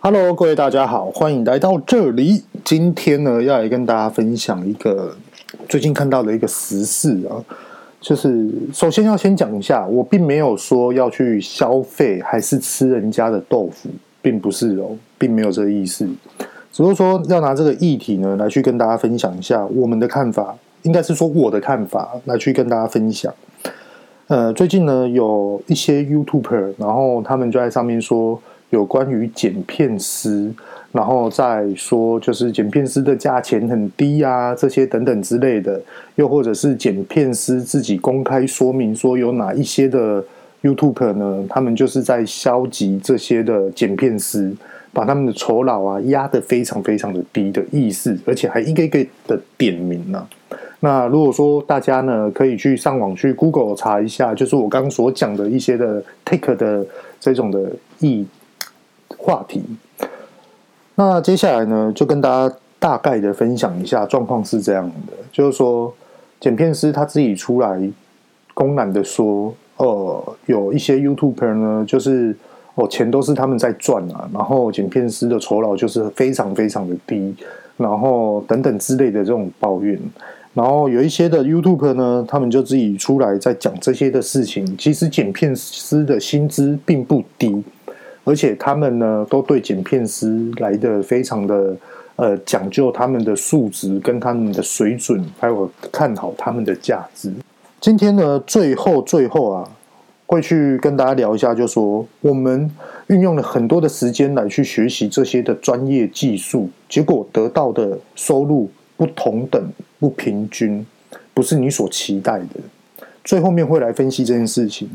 Hello，各位大家好，欢迎来到这里。今天呢，要来跟大家分享一个最近看到的一个时事啊，就是首先要先讲一下，我并没有说要去消费还是吃人家的豆腐，并不是哦，并没有这个意思，只是说要拿这个议题呢来去跟大家分享一下我们的看法，应该是说我的看法来去跟大家分享。呃，最近呢有一些 YouTuber，然后他们就在上面说。有关于剪片师，然后再说就是剪片师的价钱很低啊，这些等等之类的，又或者是剪片师自己公开说明说有哪一些的 YouTube 呢？他们就是在消极这些的剪片师，把他们的酬劳啊压得非常非常的低的意思，而且还一个一个的点名呢、啊。那如果说大家呢可以去上网去 Google 查一下，就是我刚刚所讲的一些的 Take 的这种的意。话题，那接下来呢，就跟大家大概的分享一下状况是这样的，就是说，剪片师他自己出来公然的说，呃，有一些 YouTuber 呢，就是哦，钱都是他们在赚啊，然后剪片师的酬劳就是非常非常的低，然后等等之类的这种抱怨，然后有一些的 YouTuber 呢，他们就自己出来在讲这些的事情，其实剪片师的薪资并不低。而且他们呢，都对剪片师来的非常的呃讲究，他们的素质跟他们的水准，还有看好他们的价值。今天呢，最后最后啊，会去跟大家聊一下，就说我们运用了很多的时间来去学习这些的专业技术，结果得到的收入不同等、不平均，不是你所期待的。最后面会来分析这件事情。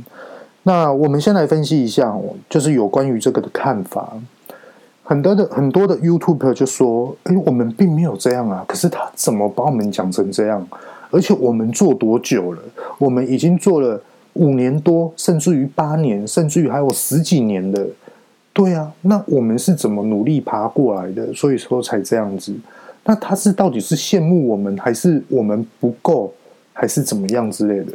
那我们先来分析一下，就是有关于这个的看法。很多的很多的 YouTube 就说：“哎，我们并没有这样啊，可是他怎么把我们讲成这样？而且我们做多久了？我们已经做了五年多，甚至于八年，甚至于还有十几年的。对啊，那我们是怎么努力爬过来的？所以说才这样子。那他是到底是羡慕我们，还是我们不够，还是怎么样之类的？”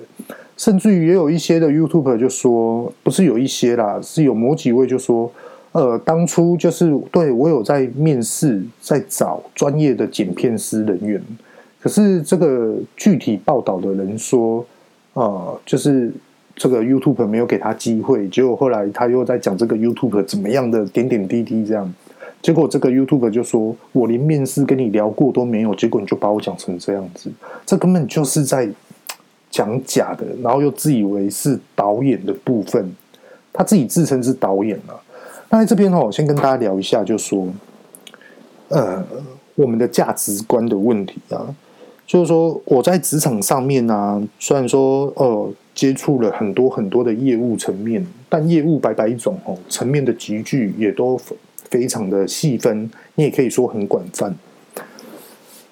甚至于也有一些的 YouTube 就说，不是有一些啦，是有某几位就说，呃，当初就是对我有在面试，在找专业的剪片师人员，可是这个具体报道的人说，呃，就是这个 YouTube 没有给他机会，结果后来他又在讲这个 YouTube 怎么样的点点滴滴这样，结果这个 YouTube 就说，我连面试跟你聊过都没有，结果你就把我讲成这样子，这根本就是在。讲假的，然后又自以为是导演的部分，他自己自称是导演了。那在这边哦，先跟大家聊一下，就说，呃，我们的价值观的问题啊，就是说我在职场上面、啊，虽然说呃接触了很多很多的业务层面，但业务白白一种哦，层面的级距也都非常的细分，你也可以说很广泛。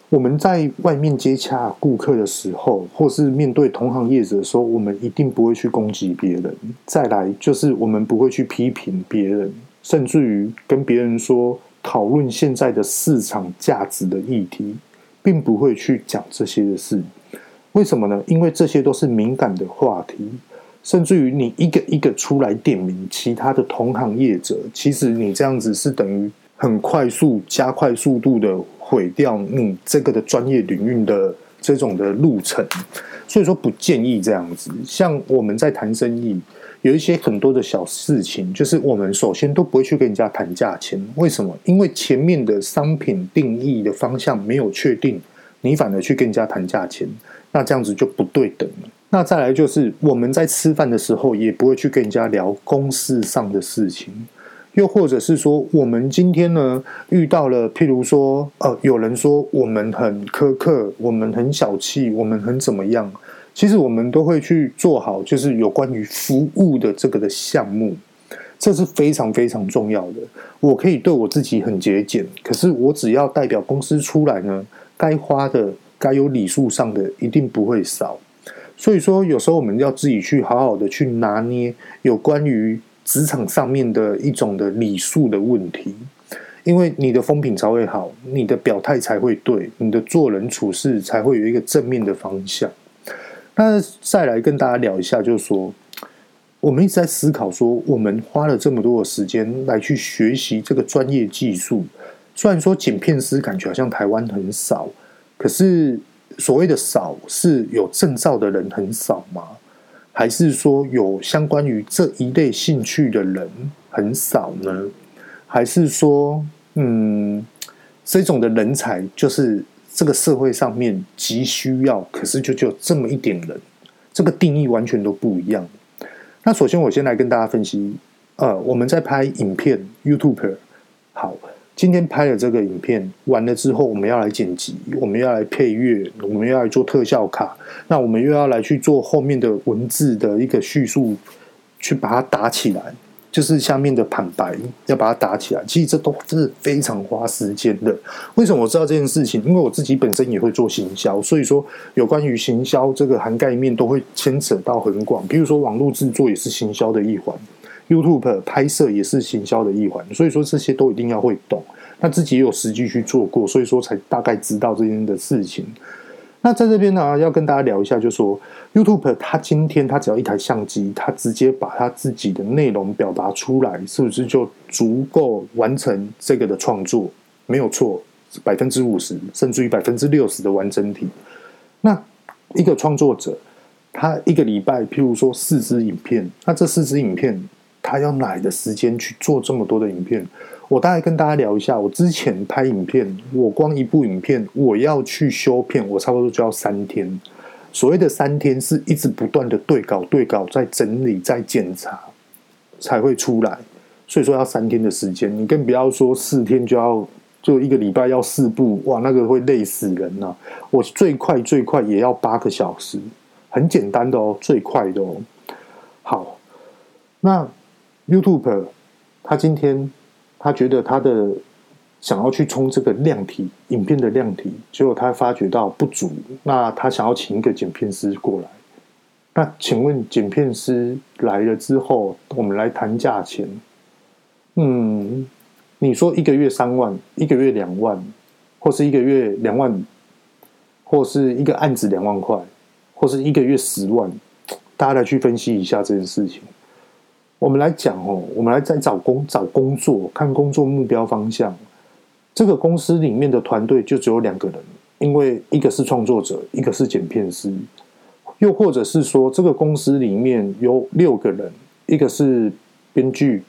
我们在外面接洽顾客的时候，或是面对同行业者的时候，我们一定不会去攻击别人。再来就是我们不会去批评别人，甚至于跟别人说讨论现在的市场价值的议题，并不会去讲这些的事。为什么呢？因为这些都是敏感的话题，甚至于你一个一个出来点名其他的同行业者，其实你这样子是等于很快速加快速度的。毁掉你这个的专业领域的这种的路程，所以说不建议这样子。像我们在谈生意，有一些很多的小事情，就是我们首先都不会去跟人家谈价钱。为什么？因为前面的商品定义的方向没有确定，你反而去跟人家谈价钱，那这样子就不对等了。那再来就是我们在吃饭的时候，也不会去跟人家聊公事上的事情。又或者是说，我们今天呢遇到了，譬如说，呃，有人说我们很苛刻，我们很小气，我们很怎么样？其实我们都会去做好，就是有关于服务的这个的项目，这是非常非常重要的。我可以对我自己很节俭，可是我只要代表公司出来呢，该花的、该有礼数上的，一定不会少。所以说，有时候我们要自己去好好的去拿捏有关于。职场上面的一种的礼数的问题，因为你的风评才会好，你的表态才会对，你的做人处事才会有一个正面的方向。那再来跟大家聊一下，就是说，我们一直在思考说，我们花了这么多的时间来去学习这个专业技术。虽然说剪片师感觉好像台湾很少，可是所谓的少是有证照的人很少吗？还是说有相关于这一类兴趣的人很少呢？还是说，嗯，这种的人才就是这个社会上面急需要，可是就只有这么一点人，这个定义完全都不一样。那首先我先来跟大家分析，呃，我们在拍影片 YouTube，好。今天拍了这个影片完了之后，我们要来剪辑，我们要来配乐，我们要来做特效卡，那我们又要来去做后面的文字的一个叙述，去把它打起来，就是下面的旁白要把它打起来。其实这都是非常花时间的。为什么我知道这件事情？因为我自己本身也会做行销，所以说有关于行销这个涵盖面都会牵扯到很广。比如说网络制作也是行销的一环。YouTube 拍摄也是行销的一环，所以说这些都一定要会懂。那自己也有实际去做过，所以说才大概知道这件的事情。那在这边呢，要跟大家聊一下，就是说 YouTube 他今天他只要一台相机，他直接把他自己的内容表达出来，是不是就足够完成这个的创作？没有错，百分之五十甚至于百分之六十的完整体。那一个创作者，他一个礼拜，譬如说四支影片，那这四支影片。他要哪的时间去做这么多的影片？我大概跟大家聊一下。我之前拍影片，我光一部影片，我要去修片，我差不多就要三天。所谓的三天，是一直不断的对稿、对稿，再整理、再检查，才会出来。所以说要三天的时间，你更不要说四天就要，就一个礼拜要四部，哇，那个会累死人呐、啊！我最快最快也要八个小时，很简单的哦，最快的哦。好，那。YouTube，他今天他觉得他的想要去冲这个量体影片的量体，结果他发觉到不足，那他想要请一个剪片师过来。那请问剪片师来了之后，我们来谈价钱。嗯，你说一个月三万，一个月两万，或是一个月两万，或是一个案子两万块，或是一个月十万，大家来去分析一下这件事情。我们来讲哦，我们来再找工找工作，看工作目标方向。这个公司里面的团队就只有两个人，因为一个是创作者，一个是剪片师。又或者是说，这个公司里面有六个人，一个是编剧，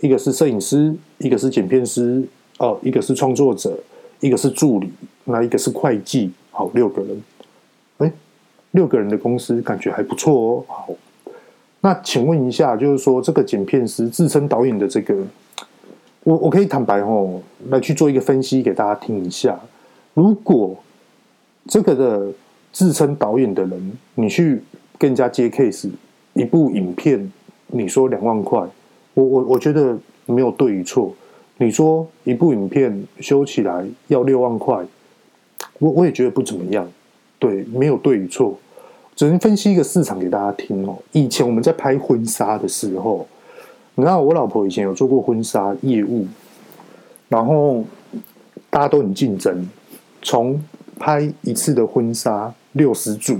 一个是摄影师，一个是剪片师，哦，一个是创作者，一个是助理，那一个是会计。好，六个人。哎，六个人的公司感觉还不错哦。好。那请问一下，就是说这个剪片师自称导演的这个，我我可以坦白哦，来去做一个分析给大家听一下。如果这个的自称导演的人，你去跟人家接 case，一部影片你说两万块，我我我觉得没有对与错。你说一部影片修起来要六万块，我我也觉得不怎么样。对，没有对与错。只能分析一个市场给大家听哦。以前我们在拍婚纱的时候，你知道我老婆以前有做过婚纱业务，然后大家都很竞争。从拍一次的婚纱六十组，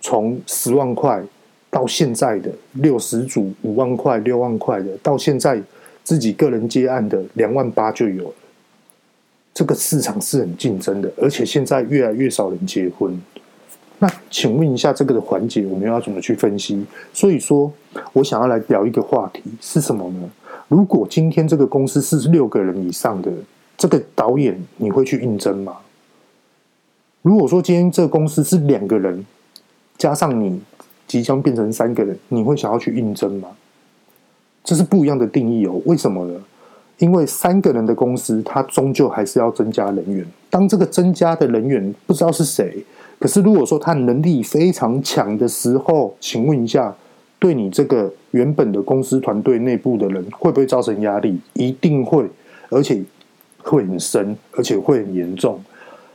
从十万块到现在的六十组五万块、六万块的，到现在自己个人接案的两万八就有了。这个市场是很竞争的，而且现在越来越少人结婚。那请问一下，这个的环节我们要怎么去分析？所以说我想要来聊一个话题是什么呢？如果今天这个公司是六个人以上的这个导演，你会去应征吗？如果说今天这个公司是两个人，加上你即将变成三个人，你会想要去应征吗？这是不一样的定义哦。为什么呢？因为三个人的公司，它终究还是要增加人员。当这个增加的人员不知道是谁。可是，如果说他能力非常强的时候，请问一下，对你这个原本的公司团队内部的人，会不会造成压力？一定会，而且会很深，而且会很严重。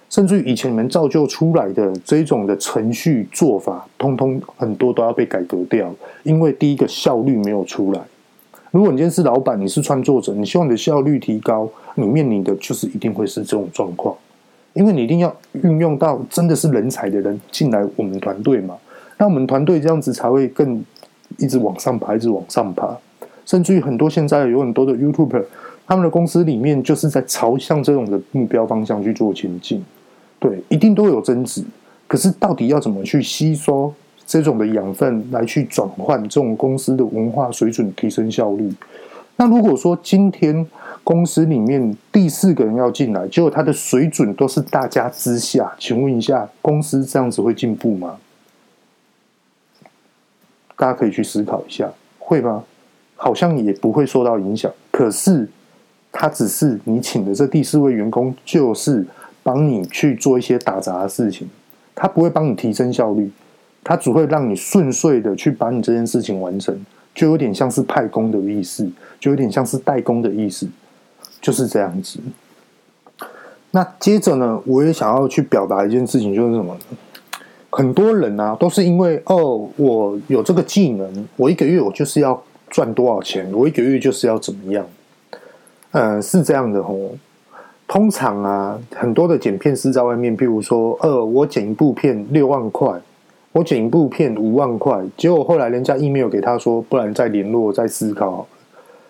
甚至于以前你们造就出来的这种的程序做法，通通很多都要被改革掉，因为第一个效率没有出来。如果你今天是老板，你是创作者，你希望你的效率提高，你面临的就是一定会是这种状况。因为你一定要运用到真的是人才的人进来我们团队嘛，那我们团队这样子才会更一直往上爬，一直往上爬。甚至于很多现在有很多的 YouTuber，他们的公司里面就是在朝向这种的目标方向去做前进。对，一定都有增值。可是到底要怎么去吸收这种的养分，来去转换这种公司的文化水准，提升效率？那如果说今天公司里面第四个人要进来，结果他的水准都是大家之下，请问一下，公司这样子会进步吗？大家可以去思考一下，会吗？好像也不会受到影响。可是他只是你请的这第四位员工，就是帮你去做一些打杂的事情，他不会帮你提升效率，他只会让你顺遂的去把你这件事情完成。就有点像是派工的意思，就有点像是代工的意思，就是这样子。那接着呢，我也想要去表达一件事情，就是什么呢？很多人啊，都是因为哦，我有这个技能，我一个月我就是要赚多少钱，我一个月就是要怎么样？嗯，是这样的哦。通常啊，很多的剪片师在外面，譬如说，呃，我剪一部片六万块。我剪一部片五万块，结果后来人家 email 给他说，不然再联络再思考。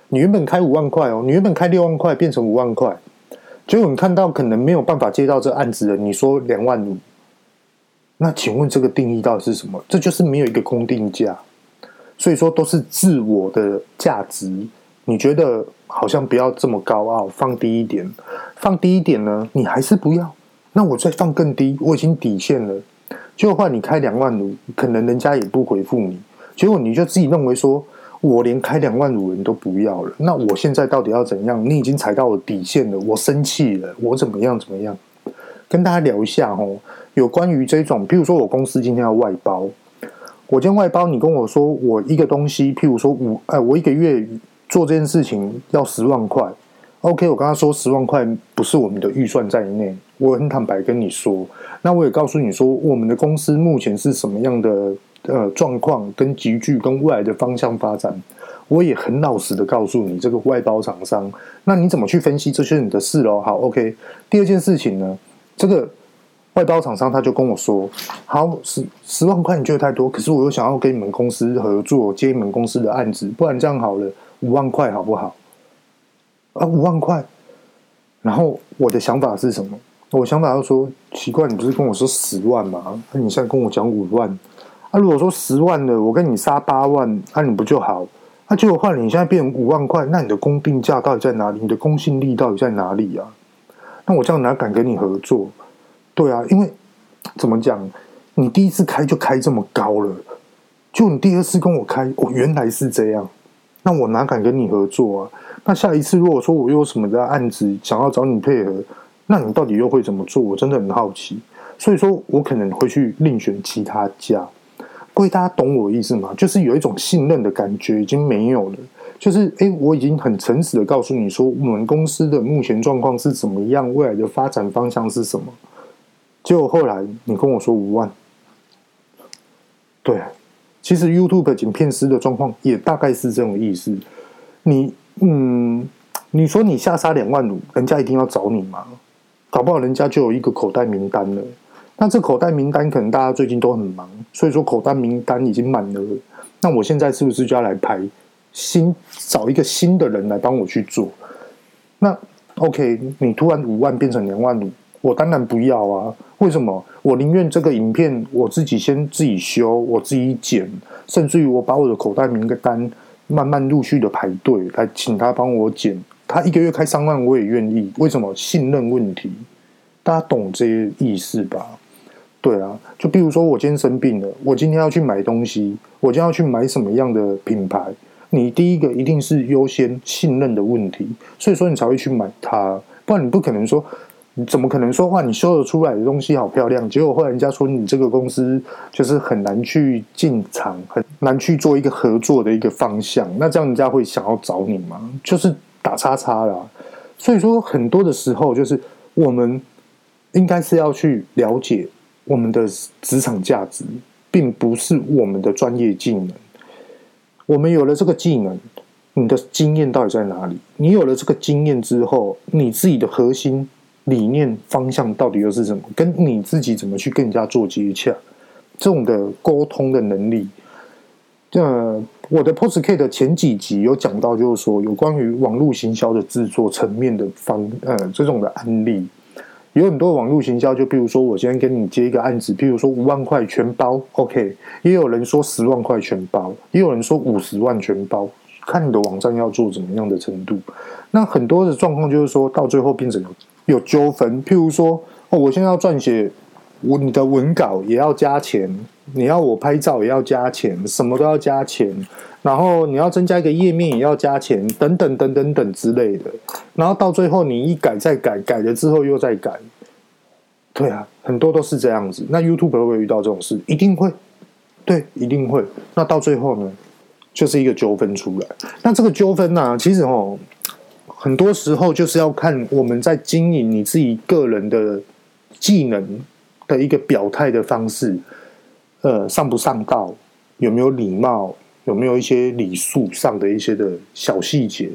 你原本开五万块哦，你原本开六万块变成五万块，结果你看到可能没有办法接到这案子的，你说两万五，那请问这个定义到底是什么？这就是没有一个公定价，所以说都是自我的价值。你觉得好像不要这么高傲，放低一点，放低一点呢？你还是不要？那我再放更低，我已经底线了。就换你开两万五，可能人家也不回复你。结果你就自己认为说，我连开两万五人都不要了。那我现在到底要怎样？你已经踩到我底线了，我生气了，我怎么样怎么样？跟大家聊一下哦，有关于这种，譬如说我公司今天要外包，我今天外包，你跟我说我一个东西，譬如说五，哎，我一个月做这件事情要十万块。OK，我刚刚说十万块不是我们的预算在内，我很坦白跟你说。那我也告诉你说，我们的公司目前是什么样的呃状况，跟集聚跟未来的方向发展，我也很老实的告诉你这个外包厂商。那你怎么去分析，这些你的事喽。好，OK。第二件事情呢，这个外包厂商他就跟我说，好，十十万块你觉得太多，可是我又想要跟你们公司合作，接你们公司的案子，不然这样好了，五万块好不好？啊，五万块。然后我的想法是什么？我想法要说，奇怪，你不是跟我说十万吗？那你现在跟我讲五万，啊，如果说十万的，我跟你杀八万，那你不就好？那结果换你现在变成五万块，那你的公定价到底在哪里？你的公信力到底在哪里啊？那我这样哪敢跟你合作？对啊，因为怎么讲，你第一次开就开这么高了，就你第二次跟我开，我原来是这样，那我哪敢跟你合作啊？那下一次如果说我有什么的案子想要找你配合，那你到底又会怎么做？我真的很好奇，所以说我可能会去另选其他家。各位大家懂我的意思吗？就是有一种信任的感觉已经没有了。就是诶，我已经很诚实的告诉你说，我们公司的目前状况是怎么样，未来的发展方向是什么。结果后来你跟我说五万，对，其实 YouTube 剪片师的状况也大概是这种意思。你嗯，你说你下杀两万五，人家一定要找你吗？搞不好人家就有一个口袋名单了，那这口袋名单可能大家最近都很忙，所以说口袋名单已经满了。那我现在是不是就要来排新，找一个新的人来帮我去做？那 OK，你突然五万变成两万五，我当然不要啊！为什么？我宁愿这个影片我自己先自己修，我自己剪，甚至于我把我的口袋名单慢慢陆续的排队来请他帮我剪。他一个月开三万，我也愿意。为什么？信任问题，大家懂这些意思吧？对啊，就比如说我今天生病了，我今天要去买东西，我今天要去买什么样的品牌？你第一个一定是优先信任的问题，所以说你才会去买它。不然你不可能说，你怎么可能说话？你修得出来的东西好漂亮，结果后来人家说你这个公司就是很难去进场，很难去做一个合作的一个方向。那这样人家会想要找你吗？就是。打叉叉啦，所以说很多的时候，就是我们应该是要去了解我们的职场价值，并不是我们的专业技能。我们有了这个技能，你的经验到底在哪里？你有了这个经验之后，你自己的核心理念方向到底又是什么？跟你自己怎么去更加做接洽，这种的沟通的能力。呃，我的 Podcast 的前几集有讲到，就是说有关于网络行销的制作层面的方呃这种的案例，有很多网络行销，就比如说我今天跟你接一个案子，比如说五万块全包，OK，也有人说十万块全包，也有人说五十万全包，看你的网站要做怎么样的程度。那很多的状况就是说到最后变成有纠纷，譬如说哦，我现在要撰写。我你的文稿也要加钱，你要我拍照也要加钱，什么都要加钱，然后你要增加一个页面也要加钱，等等等等等之类的，然后到最后你一改再改，改了之后又再改，对啊，很多都是这样子。那 YouTube 会不会遇到这种事？一定会，对，一定会。那到最后呢，就是一个纠纷出来。那这个纠纷呢，其实哦，很多时候就是要看我们在经营你自己个人的技能。的一个表态的方式，呃，上不上道，有没有礼貌，有没有一些礼数上的一些的小细节，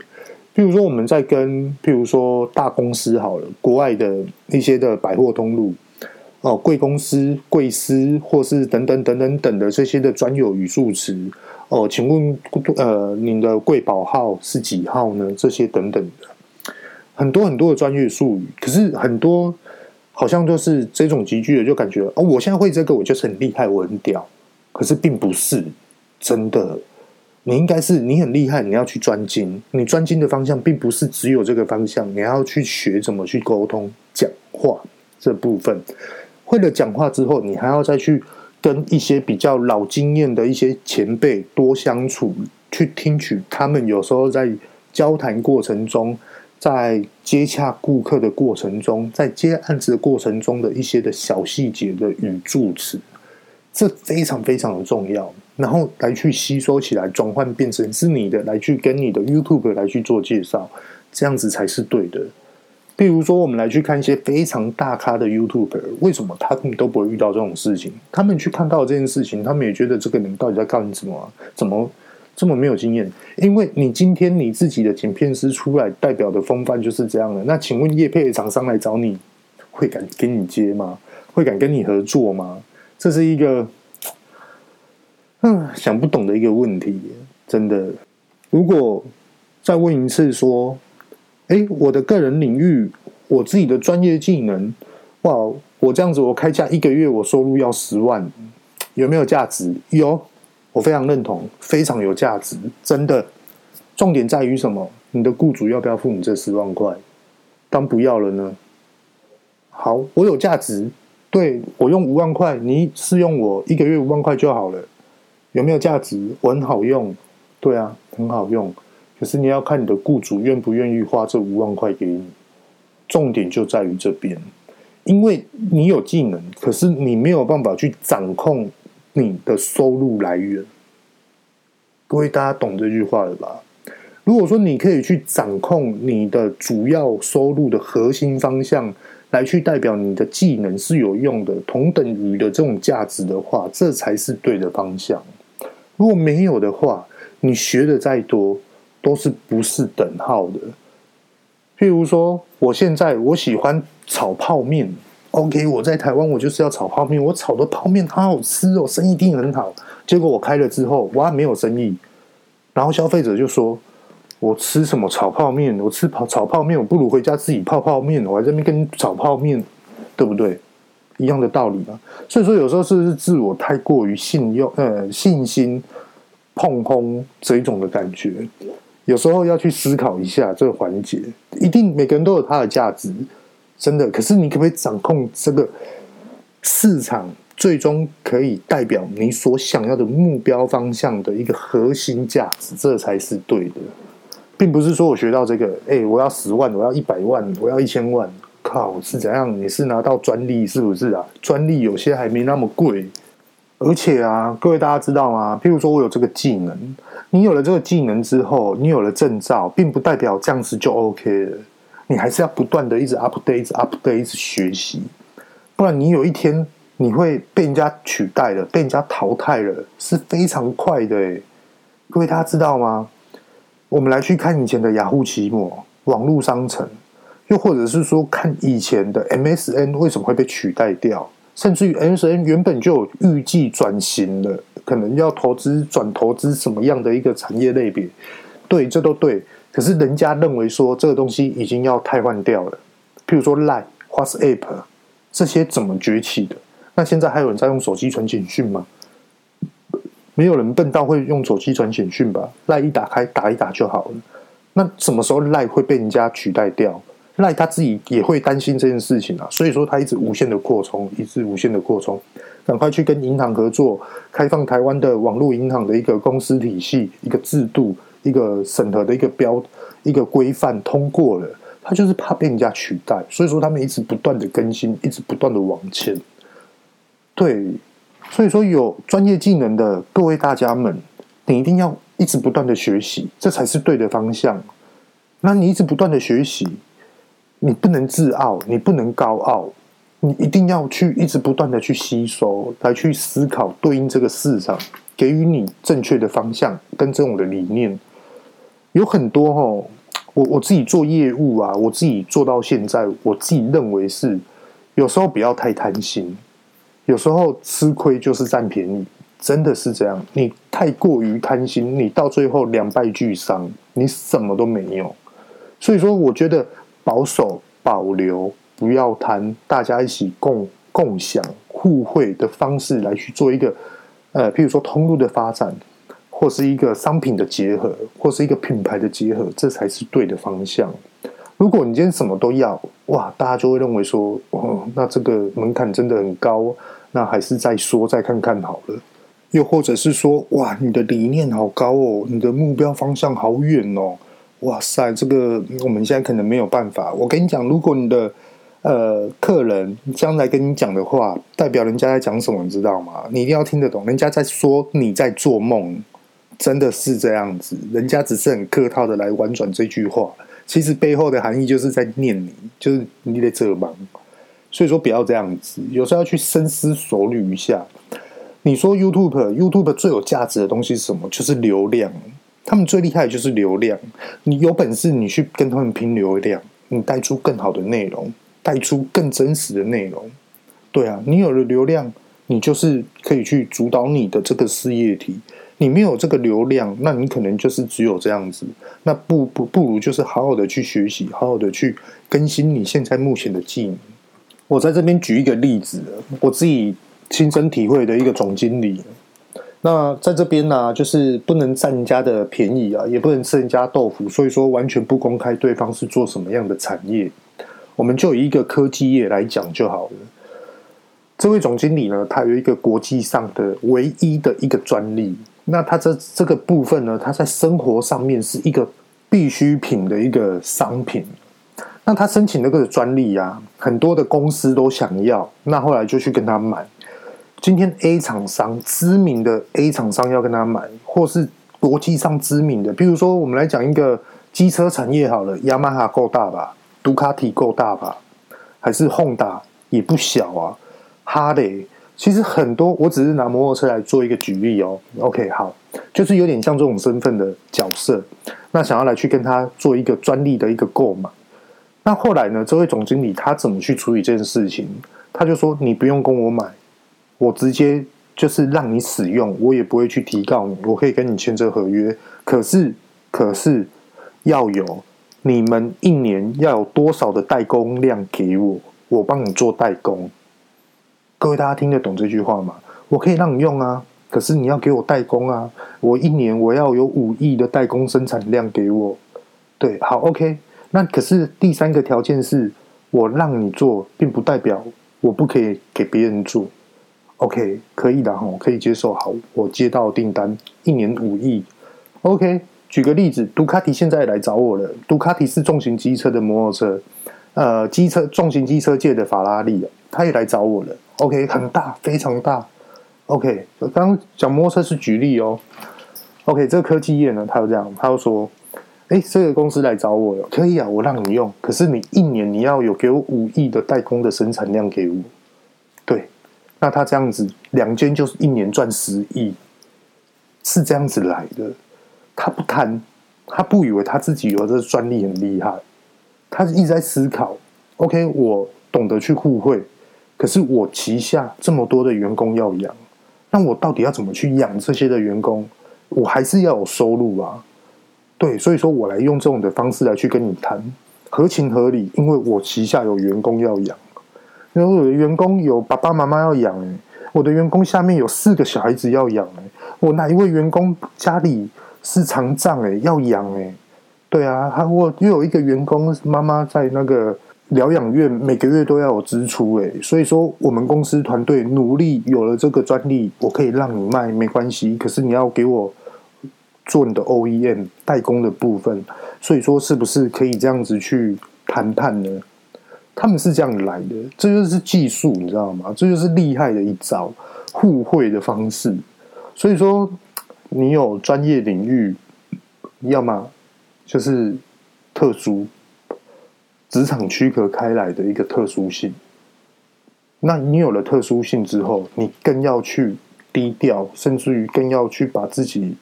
比如说我们在跟，譬如说大公司好了，国外的一些的百货通路，哦，贵公司、贵司，或是等等等等等的这些的专有语助词，哦，请问，呃，您的贵宝号是几号呢？这些等等的，很多很多的专业术语，可是很多。好像就是这种集聚的，就感觉哦，我现在会这个，我就是很厉害，我很屌。可是并不是真的，你应该是你很厉害，你要去专精。你专精的方向并不是只有这个方向，你要去学怎么去沟通、讲话这部分。会了讲话之后，你还要再去跟一些比较老经验的一些前辈多相处，去听取他们有时候在交谈过程中。在接洽顾客的过程中，在接案子的过程中的一些的小细节的语助词，这非常非常的重要。然后来去吸收起来，转换变成是你的，来去跟你的 YouTube 来去做介绍，这样子才是对的。比如说，我们来去看一些非常大咖的 YouTuber，为什么他们都不会遇到这种事情？他们去看到这件事情，他们也觉得这个人到底在干什么？怎么？这么没有经验，因为你今天你自己的剪片师出来代表的风范就是这样的。那请问叶配的厂商来找你，会敢跟你接吗？会敢跟你合作吗？这是一个，嗯，想不懂的一个问题。真的，如果再问一次，说，哎，我的个人领域，我自己的专业技能，哇，我这样子，我开价一个月，我收入要十万，有没有价值？有。我非常认同，非常有价值，真的。重点在于什么？你的雇主要不要付你这十万块？当不要了呢？好，我有价值，对，我用五万块，你试用我一个月五万块就好了，有没有价值？我很好用，对啊，很好用。可是你要看你的雇主愿不愿意花这五万块给你。重点就在于这边，因为你有技能，可是你没有办法去掌控。你的收入来源，各位大家懂这句话了吧？如果说你可以去掌控你的主要收入的核心方向，来去代表你的技能是有用的，同等于的这种价值的话，这才是对的方向。如果没有的话，你学的再多都是不是等号的。譬如说，我现在我喜欢炒泡面。OK，我在台湾，我就是要炒泡面。我炒的泡面好好吃哦，生意一定很好。结果我开了之后，哇，没有生意。然后消费者就说：“我吃什么炒泡面？我吃泡炒泡面，我不如回家自己泡泡面。我还在这边跟你炒泡面，对不对？一样的道理嘛。所以说，有时候是是自我太过于信用，呃，信心碰轰这一种的感觉，有时候要去思考一下这个环节。一定每个人都有他的价值。真的，可是你可不可以掌控这个市场，最终可以代表你所想要的目标方向的一个核心价值，这才是对的，并不是说我学到这个，哎，我要十万，我要一百万，我要一千万，靠，是怎样？你是拿到专利是不是啊？专利有些还没那么贵，而且啊，各位大家知道吗？譬如说我有这个技能，你有了这个技能之后，你有了证照，并不代表这样子就 OK 了。你还是要不断的一直 update，一直 update，一直学习，不然你有一天你会被人家取代了，被人家淘汰了，是非常快的。各位大家知道吗？我们来去看以前的雅虎奇摩网络商城，又或者是说看以前的 MSN 为什么会被取代掉，甚至于 MSN 原本就有预计转型了，可能要投资转投资什么样的一个产业类别，对，这都对。可是人家认为说这个东西已经要汰换掉了，譬如说 Line、WhatsApp 这些怎么崛起的？那现在还有人在用手机传简讯吗？没有人笨到会用手机传简讯吧赖一打开打一打就好了。那什么时候 Line 会被人家取代掉？赖他自己也会担心这件事情啊，所以说他一直无限的扩充，一直无限的扩充，赶快去跟银行合作，开放台湾的网络银行的一个公司体系、一个制度、一个审核的一个标、一个规范通过了，他就是怕被人家取代，所以说他们一直不断的更新，一直不断的往前。对，所以说有专业技能的各位大家们，你一定要一直不断的学习，这才是对的方向。那你一直不断的学习。你不能自傲，你不能高傲，你一定要去一直不断的去吸收，来去思考对应这个市场给予你正确的方向跟这种的理念。有很多哈，我我自己做业务啊，我自己做到现在，我自己认为是有时候不要太贪心，有时候吃亏就是占便宜，真的是这样。你太过于贪心，你到最后两败俱伤，你什么都没有。所以说，我觉得。保守、保留，不要谈，大家一起共共享、互惠的方式来去做一个，呃，譬如说通路的发展，或是一个商品的结合，或是一个品牌的结合，这才是对的方向。如果你今天什么都要，哇，大家就会认为说，哦，那这个门槛真的很高，那还是再说，再看看好了。又或者是说，哇，你的理念好高哦，你的目标方向好远哦。哇塞，这个我们现在可能没有办法。我跟你讲，如果你的呃客人将来跟你讲的话，代表人家在讲什么，你知道吗？你一定要听得懂，人家在说你在做梦，真的是这样子。人家只是很客套的来婉转这句话，其实背后的含义就是在念你，就是你得这忙。所以说不要这样子，有时候要去深思熟虑一下。你说 YouTube，YouTube 最有价值的东西是什么？就是流量。他们最厉害的就是流量，你有本事你去跟他们拼流量，你带出更好的内容，带出更真实的内容。对啊，你有了流量，你就是可以去主导你的这个事业体。你没有这个流量，那你可能就是只有这样子。那不不不如就是好好的去学习，好好的去更新你现在目前的技能。我在这边举一个例子，我自己亲身体会的一个总经理。那在这边呢、就是不能占人家的便宜啊，也不能吃人家豆腐，所以说完全不公开对方是做什么样的产业。我们就以一个科技业来讲就好了。这位总经理呢，他有一个国际上的唯一的一个专利。那他这这个部分呢，他在生活上面是一个必需品的一个商品。那他申请那个专利啊，很多的公司都想要，那后来就去跟他买。今天 A 厂商知名的 A 厂商要跟他买，或是国际上知名的，比如说我们来讲一个机车产业好了，雅马哈够大吧，杜卡迪够大吧，还是 Honda 也不小啊，哈雷其实很多，我只是拿摩托车来做一个举例哦。OK，好，就是有点像这种身份的角色，那想要来去跟他做一个专利的一个购买，那后来呢，这位总经理他怎么去处理这件事情？他就说你不用跟我买。我直接就是让你使用，我也不会去提告你，我可以跟你签这合约。可是，可是要有你们一年要有多少的代工量给我，我帮你做代工。各位大家听得懂这句话吗？我可以让你用啊，可是你要给我代工啊。我一年我要有五亿的代工生产量给我。对，好，OK。那可是第三个条件是我让你做，并不代表我不可以给别人做。OK，可以的哈，可以接受。好，我接到订单，一年五亿。OK，举个例子，杜卡迪现在来找我了。杜卡迪是重型机车的摩托车，呃，机车重型机车界的法拉利，他也来找我了。OK，很大，非常大。OK，刚刚讲摩托车是举例哦。OK，这个科技业呢，他就这样，他就说：“哎，这个公司来找我了，可以啊，我让你用，可是你一年你要有给我五亿的代工的生产量给我。”对。那他这样子，两间就是一年赚十亿，是这样子来的。他不贪，他不以为他自己有这个专利很厉害，他一直在思考。OK，我懂得去互惠，可是我旗下这么多的员工要养，那我到底要怎么去养这些的员工？我还是要有收入啊。对，所以说我来用这种的方式来去跟你谈，合情合理，因为我旗下有员工要养，因为我的员工有爸爸妈妈要养，我的员工下面有四个小孩子要养，我哪一位员工家里是常障诶，要养诶。对啊，他我又有一个员工妈妈在那个疗养院，每个月都要有支出诶，所以说我们公司团队努力有了这个专利，我可以让你卖没关系，可是你要给我。做你的 OEM 代工的部分，所以说是不是可以这样子去谈判呢？他们是这样来的，这就是技术，你知道吗？这就是厉害的一招互惠的方式。所以说，你有专业领域，要么就是特殊职场区隔开来的一个特殊性。那你有了特殊性之后，你更要去低调，甚至于更要去把自己。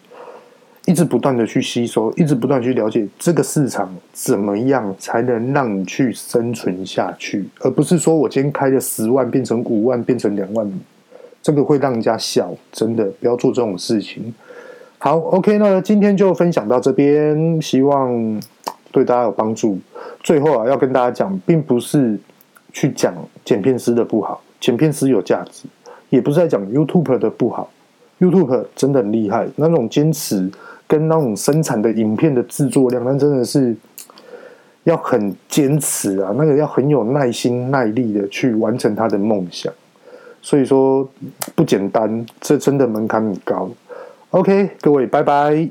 一直不断的去吸收，一直不断去了解这个市场怎么样才能让你去生存下去，而不是说我今天开了十万变成五万变成两万，这个会让人家笑，真的不要做这种事情。好，OK，那今天就分享到这边，希望对大家有帮助。最后啊，要跟大家讲，并不是去讲剪片师的不好，剪片师有价值，也不是在讲 YouTube 的不好，YouTube 真的很厉害，那种坚持。跟那种生产的影片的制作量，那真的是要很坚持啊，那个要很有耐心耐力的去完成他的梦想，所以说不简单，这真的门槛很高。OK，各位，拜拜。